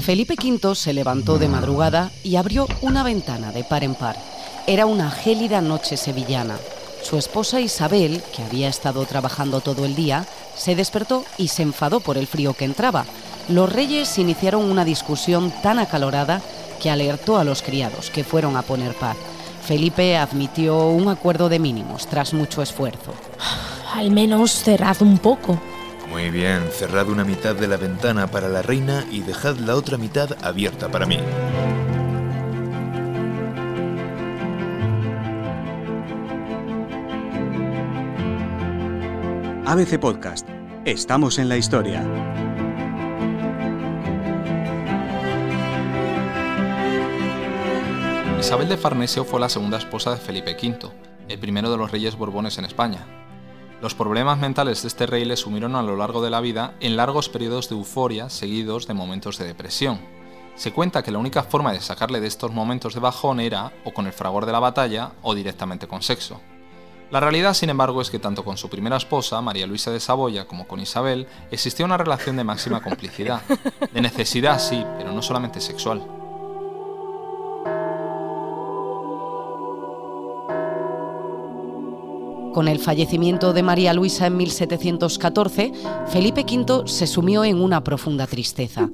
Felipe V se levantó de madrugada y abrió una ventana de par en par. Era una gélida noche sevillana. Su esposa Isabel, que había estado trabajando todo el día, se despertó y se enfadó por el frío que entraba. Los reyes iniciaron una discusión tan acalorada que alertó a los criados, que fueron a poner paz. Felipe admitió un acuerdo de mínimos tras mucho esfuerzo. Al menos cerrad un poco. Muy bien, cerrad una mitad de la ventana para la reina y dejad la otra mitad abierta para mí. ABC Podcast. Estamos en la historia. Isabel de Farnesio fue la segunda esposa de Felipe V, el primero de los reyes borbones en España. Los problemas mentales de este rey le sumieron a lo largo de la vida en largos periodos de euforia seguidos de momentos de depresión. Se cuenta que la única forma de sacarle de estos momentos de bajón era o con el fragor de la batalla o directamente con sexo. La realidad, sin embargo, es que tanto con su primera esposa, María Luisa de Saboya, como con Isabel, existía una relación de máxima complicidad. De necesidad, sí, pero no solamente sexual. Con el fallecimiento de María Luisa en 1714, Felipe V se sumió en una profunda tristeza.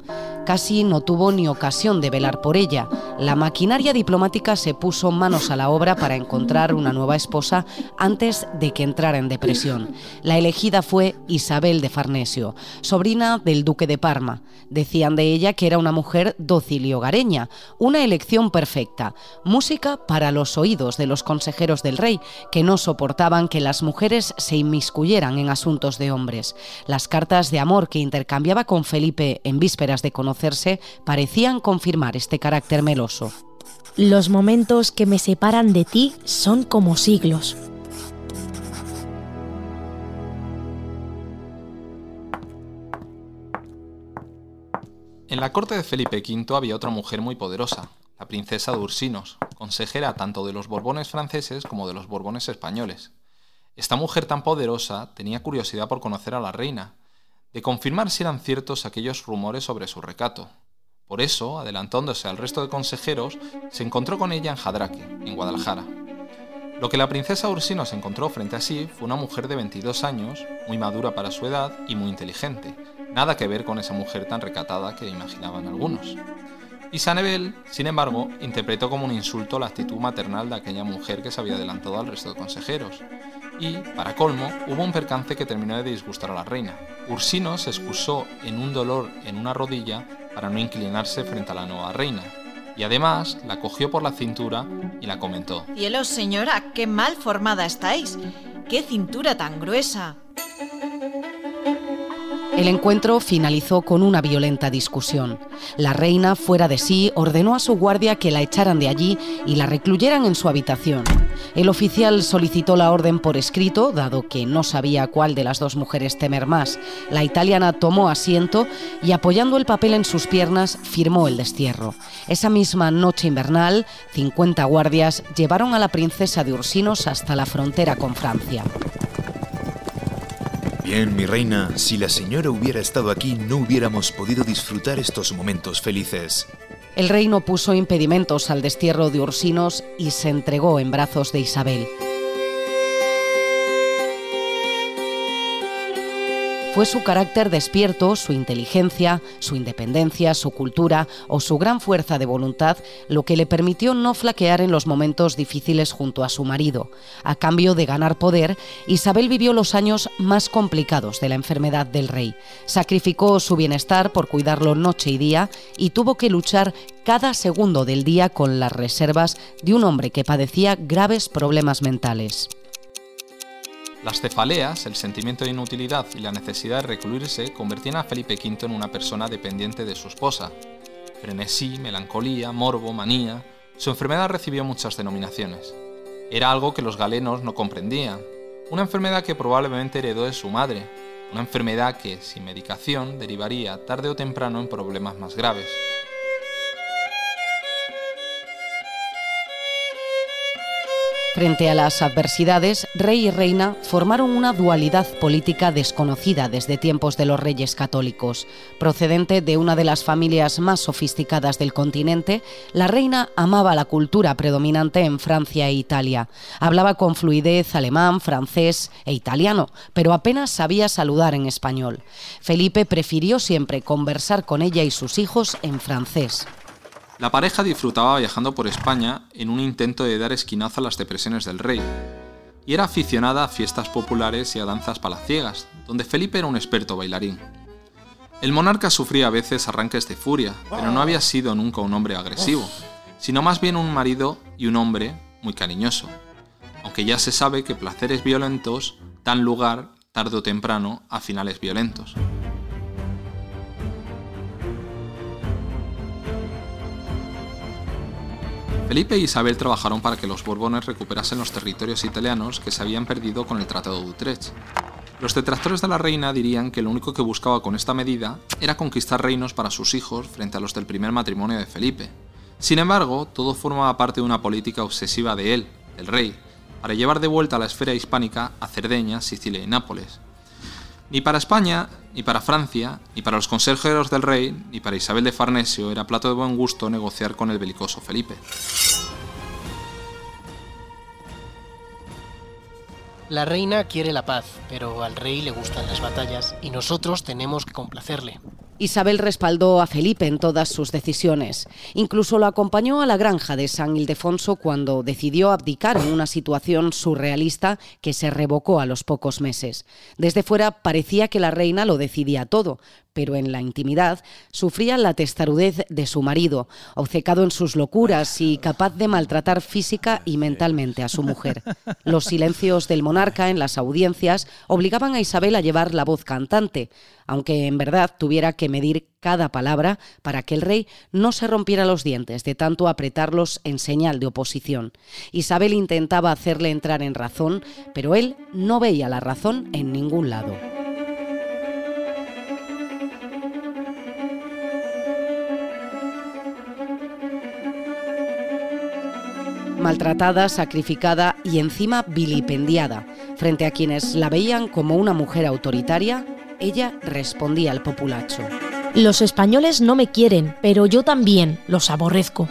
Casi no tuvo ni ocasión de velar por ella. La maquinaria diplomática se puso manos a la obra para encontrar una nueva esposa antes de que entrara en depresión. La elegida fue Isabel de Farnesio, sobrina del duque de Parma. Decían de ella que era una mujer dócil y hogareña, una elección perfecta, música para los oídos de los consejeros del rey, que no soportaban que las mujeres se inmiscuyeran en asuntos de hombres. Las cartas de amor que intercambiaba con Felipe en vísperas de conocerse parecían confirmar este carácter meloso. Los momentos que me separan de ti son como siglos. En la corte de Felipe V había otra mujer muy poderosa, la princesa de Ursinos, consejera tanto de los Borbones franceses como de los Borbones españoles. Esta mujer tan poderosa tenía curiosidad por conocer a la reina, de confirmar si eran ciertos aquellos rumores sobre su recato. Por eso, adelantándose al resto de consejeros, se encontró con ella en Jadraque, en Guadalajara. Lo que la princesa Ursino encontró frente a sí fue una mujer de 22 años, muy madura para su edad y muy inteligente, nada que ver con esa mujer tan recatada que imaginaban algunos. Y sin embargo, interpretó como un insulto la actitud maternal de aquella mujer que se había adelantado al resto de consejeros, y, para colmo, hubo un percance que terminó de disgustar a la reina. Ursino se excusó en un dolor en una rodilla para no inclinarse frente a la nueva reina, y además la cogió por la cintura y la comentó. Cielos, señora, qué mal formada estáis. ¡Qué cintura tan gruesa! El encuentro finalizó con una violenta discusión. La reina, fuera de sí, ordenó a su guardia que la echaran de allí y la recluyeran en su habitación. El oficial solicitó la orden por escrito, dado que no sabía cuál de las dos mujeres temer más. La italiana tomó asiento y apoyando el papel en sus piernas firmó el destierro. Esa misma noche invernal, 50 guardias llevaron a la princesa de Ursinos hasta la frontera con Francia. Bien, mi reina, si la señora hubiera estado aquí no hubiéramos podido disfrutar estos momentos felices. El rey no puso impedimentos al destierro de Ursinos y se entregó en brazos de Isabel. Fue su carácter despierto, su inteligencia, su independencia, su cultura o su gran fuerza de voluntad lo que le permitió no flaquear en los momentos difíciles junto a su marido. A cambio de ganar poder, Isabel vivió los años más complicados de la enfermedad del rey. Sacrificó su bienestar por cuidarlo noche y día y tuvo que luchar cada segundo del día con las reservas de un hombre que padecía graves problemas mentales. Las cefaleas, el sentimiento de inutilidad y la necesidad de recluirse convertían a Felipe V en una persona dependiente de su esposa. Frenesí, melancolía, morbo, manía. Su enfermedad recibió muchas denominaciones. Era algo que los galenos no comprendían. Una enfermedad que probablemente heredó de su madre. Una enfermedad que, sin medicación, derivaría tarde o temprano en problemas más graves. Frente a las adversidades, rey y reina formaron una dualidad política desconocida desde tiempos de los reyes católicos. Procedente de una de las familias más sofisticadas del continente, la reina amaba la cultura predominante en Francia e Italia. Hablaba con fluidez alemán, francés e italiano, pero apenas sabía saludar en español. Felipe prefirió siempre conversar con ella y sus hijos en francés. La pareja disfrutaba viajando por España en un intento de dar esquinazo a las depresiones del rey, y era aficionada a fiestas populares y a danzas palaciegas, donde Felipe era un experto bailarín. El monarca sufría a veces arranques de furia, pero no había sido nunca un hombre agresivo, sino más bien un marido y un hombre muy cariñoso, aunque ya se sabe que placeres violentos dan lugar, tarde o temprano, a finales violentos. Felipe e Isabel trabajaron para que los Borbones recuperasen los territorios italianos que se habían perdido con el Tratado de Utrecht. Los detractores de la reina dirían que lo único que buscaba con esta medida era conquistar reinos para sus hijos frente a los del primer matrimonio de Felipe. Sin embargo, todo formaba parte de una política obsesiva de él, el rey, para llevar de vuelta a la esfera hispánica a Cerdeña, Sicilia y Nápoles, ni para España, ni para Francia, ni para los consejeros del rey, ni para Isabel de Farnesio era plato de buen gusto negociar con el belicoso Felipe. La reina quiere la paz, pero al rey le gustan las batallas y nosotros tenemos que complacerle. Isabel respaldó a Felipe en todas sus decisiones. Incluso lo acompañó a la granja de San Ildefonso cuando decidió abdicar en una situación surrealista que se revocó a los pocos meses. Desde fuera parecía que la reina lo decidía todo, pero en la intimidad sufría la testarudez de su marido, obcecado en sus locuras y capaz de maltratar física y mentalmente a su mujer. Los silencios del monarca en las audiencias obligaban a Isabel a llevar la voz cantante, aunque en verdad tuviera que medir cada palabra para que el rey no se rompiera los dientes de tanto apretarlos en señal de oposición. Isabel intentaba hacerle entrar en razón, pero él no veía la razón en ningún lado. maltratada, sacrificada y encima vilipendiada. Frente a quienes la veían como una mujer autoritaria, ella respondía al populacho. Los españoles no me quieren, pero yo también los aborrezco.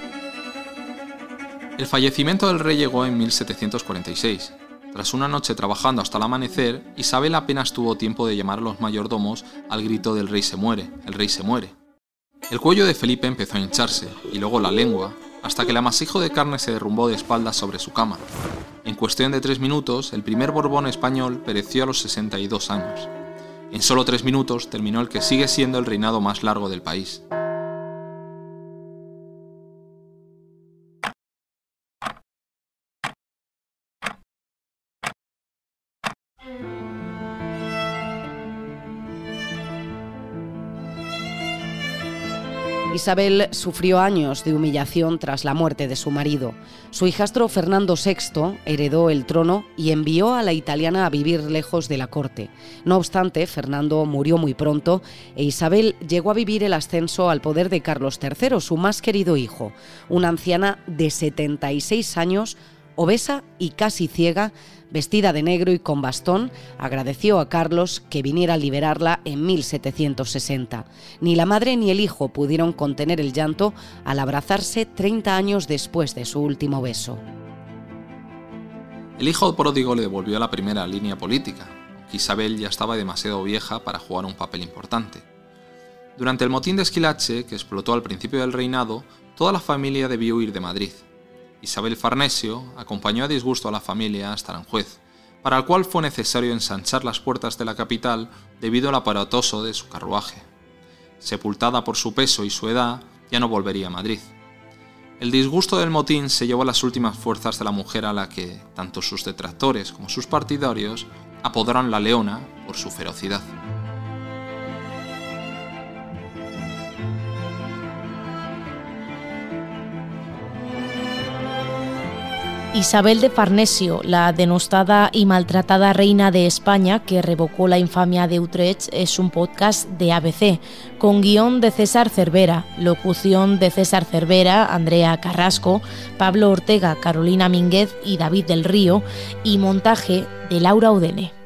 El fallecimiento del rey llegó en 1746. Tras una noche trabajando hasta el amanecer, Isabel apenas tuvo tiempo de llamar a los mayordomos al grito del rey se muere, el rey se muere. El cuello de Felipe empezó a hincharse, y luego la lengua, hasta que el amasijo de carne se derrumbó de espaldas sobre su cama. En cuestión de tres minutos, el primer Borbón español pereció a los 62 años. En solo tres minutos terminó el que sigue siendo el reinado más largo del país. Isabel sufrió años de humillación tras la muerte de su marido. Su hijastro Fernando VI heredó el trono y envió a la italiana a vivir lejos de la corte. No obstante, Fernando murió muy pronto e Isabel llegó a vivir el ascenso al poder de Carlos III, su más querido hijo, una anciana de 76 años, obesa y casi ciega, vestida de negro y con bastón, agradeció a Carlos que viniera a liberarla en 1760. Ni la madre ni el hijo pudieron contener el llanto al abrazarse 30 años después de su último beso. El hijo pródigo le devolvió a la primera línea política, Isabel ya estaba demasiado vieja para jugar un papel importante. Durante el motín de Esquilache, que explotó al principio del reinado, toda la familia debió huir de Madrid. Isabel Farnesio acompañó a disgusto a la familia hasta Aranjuez, para el cual fue necesario ensanchar las puertas de la capital debido al aparatoso de su carruaje. Sepultada por su peso y su edad, ya no volvería a Madrid. El disgusto del motín se llevó a las últimas fuerzas de la mujer a la que, tanto sus detractores como sus partidarios, apodaron la Leona por su ferocidad. Isabel de Farnesio, la denostada y maltratada reina de España que revocó la infamia de Utrecht, es un podcast de ABC, con guion de César Cervera, locución de César Cervera, Andrea Carrasco, Pablo Ortega, Carolina Mínguez y David del Río, y montaje de Laura Udene.